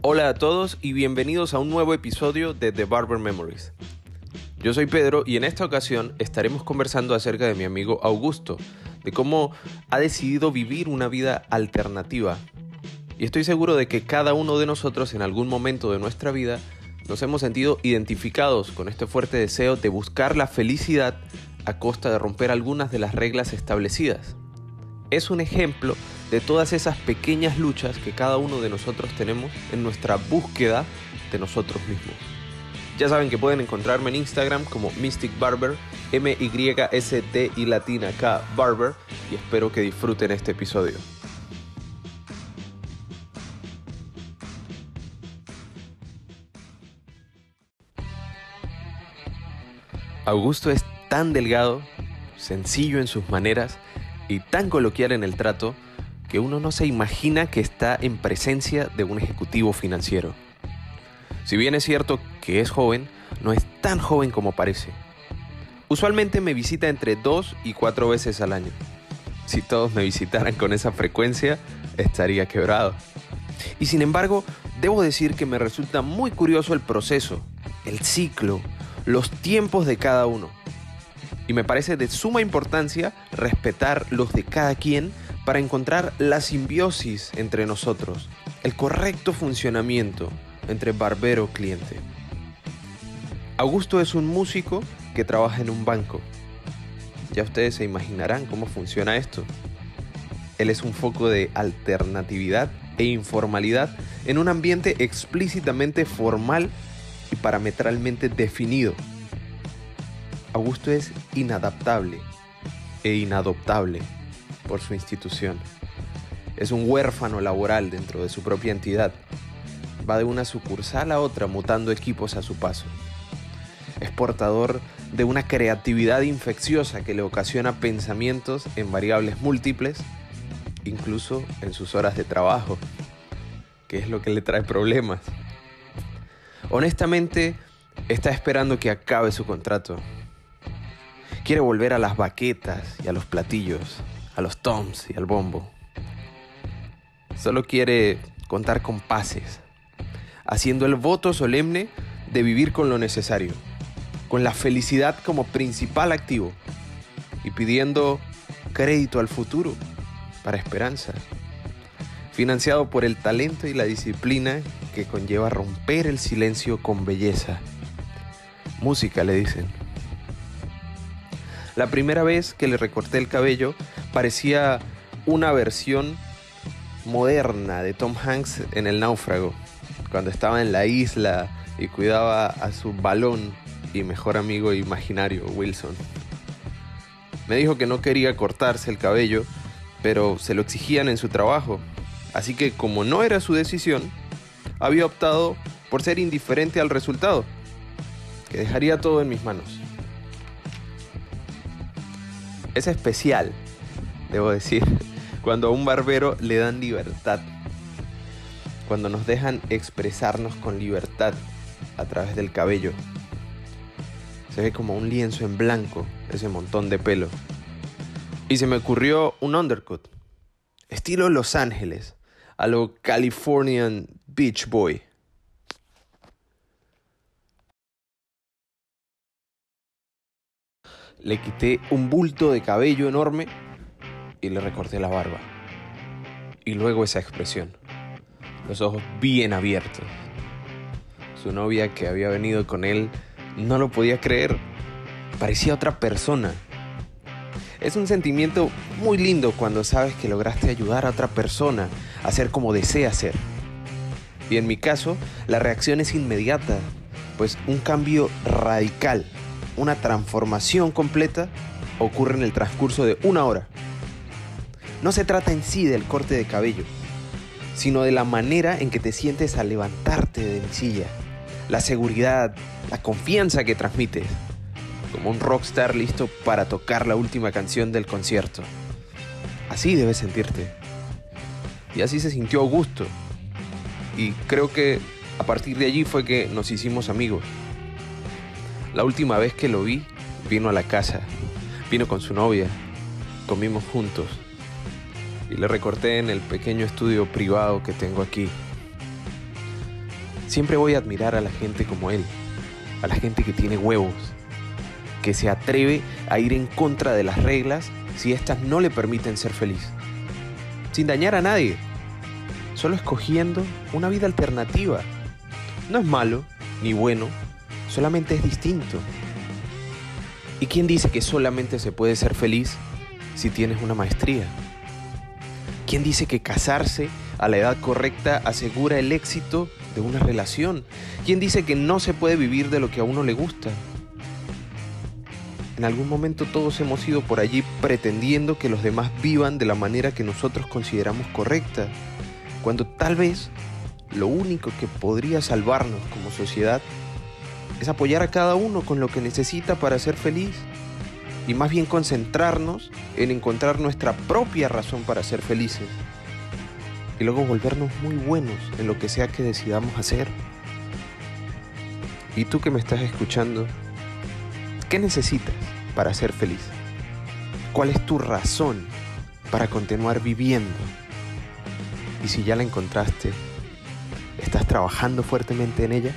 Hola a todos y bienvenidos a un nuevo episodio de The Barber Memories. Yo soy Pedro y en esta ocasión estaremos conversando acerca de mi amigo Augusto, de cómo ha decidido vivir una vida alternativa. Y estoy seguro de que cada uno de nosotros en algún momento de nuestra vida nos hemos sentido identificados con este fuerte deseo de buscar la felicidad a costa de romper algunas de las reglas establecidas. Es un ejemplo de todas esas pequeñas luchas que cada uno de nosotros tenemos en nuestra búsqueda de nosotros mismos. Ya saben que pueden encontrarme en Instagram como Mystic Barber, M-Y-S-T y latina K Barber, y espero que disfruten este episodio. Augusto es tan delgado, sencillo en sus maneras y tan coloquial en el trato que uno no se imagina que está en presencia de un ejecutivo financiero. Si bien es cierto que es joven, no es tan joven como parece. Usualmente me visita entre dos y cuatro veces al año. Si todos me visitaran con esa frecuencia, estaría quebrado. Y sin embargo, debo decir que me resulta muy curioso el proceso, el ciclo, los tiempos de cada uno. Y me parece de suma importancia respetar los de cada quien para encontrar la simbiosis entre nosotros, el correcto funcionamiento entre barbero-cliente. Augusto es un músico que trabaja en un banco. Ya ustedes se imaginarán cómo funciona esto. Él es un foco de alternatividad e informalidad en un ambiente explícitamente formal y parametralmente definido. Augusto es inadaptable e inadoptable por su institución. Es un huérfano laboral dentro de su propia entidad. Va de una sucursal a otra mutando equipos a su paso. Es portador de una creatividad infecciosa que le ocasiona pensamientos en variables múltiples, incluso en sus horas de trabajo, que es lo que le trae problemas. Honestamente, está esperando que acabe su contrato. Quiere volver a las baquetas y a los platillos, a los toms y al bombo. Solo quiere contar con pases, haciendo el voto solemne de vivir con lo necesario, con la felicidad como principal activo y pidiendo crédito al futuro para esperanza, financiado por el talento y la disciplina que conlleva romper el silencio con belleza. Música, le dicen. La primera vez que le recorté el cabello parecía una versión moderna de Tom Hanks en El náufrago, cuando estaba en la isla y cuidaba a su balón y mejor amigo imaginario, Wilson. Me dijo que no quería cortarse el cabello, pero se lo exigían en su trabajo, así que como no era su decisión, había optado por ser indiferente al resultado, que dejaría todo en mis manos. Es especial debo decir, cuando a un barbero le dan libertad, cuando nos dejan expresarnos con libertad a través del cabello. Se ve como un lienzo en blanco ese montón de pelo. Y se me ocurrió un undercut, estilo Los Ángeles, a lo Californian Beach Boy. Le quité un bulto de cabello enorme y le recorté la barba. Y luego esa expresión, los ojos bien abiertos. Su novia que había venido con él no lo podía creer. Parecía otra persona. Es un sentimiento muy lindo cuando sabes que lograste ayudar a otra persona a ser como desea ser. Y en mi caso, la reacción es inmediata, pues un cambio radical, una transformación completa ocurre en el transcurso de una hora. No se trata en sí del corte de cabello, sino de la manera en que te sientes al levantarte de mi silla, la seguridad, la confianza que transmites, como un rockstar listo para tocar la última canción del concierto. Así debes sentirte. Y así se sintió Augusto. Y creo que a partir de allí fue que nos hicimos amigos. La última vez que lo vi, vino a la casa, vino con su novia, comimos juntos y le recorté en el pequeño estudio privado que tengo aquí. Siempre voy a admirar a la gente como él, a la gente que tiene huevos, que se atreve a ir en contra de las reglas si éstas no le permiten ser feliz, sin dañar a nadie, solo escogiendo una vida alternativa. No es malo ni bueno, solamente es distinto. ¿Y quién dice que solamente se puede ser feliz si tienes una maestría? ¿Quién dice que casarse a la edad correcta asegura el éxito de una relación? ¿Quién dice que no se puede vivir de lo que a uno le gusta? En algún momento todos hemos ido por allí pretendiendo que los demás vivan de la manera que nosotros consideramos correcta, cuando tal vez lo único que podría salvarnos como sociedad es apoyar a cada uno con lo que necesita para ser feliz y más bien concentrarnos en encontrar nuestra propia razón para ser felices y luego volvernos muy buenos en lo que sea que decidamos hacer. Y tú que me estás escuchando, ¿qué necesitas para ser feliz? ¿Cuál es tu razón para continuar viviendo? Y si ya la encontraste, ¿estás trabajando fuertemente en ella?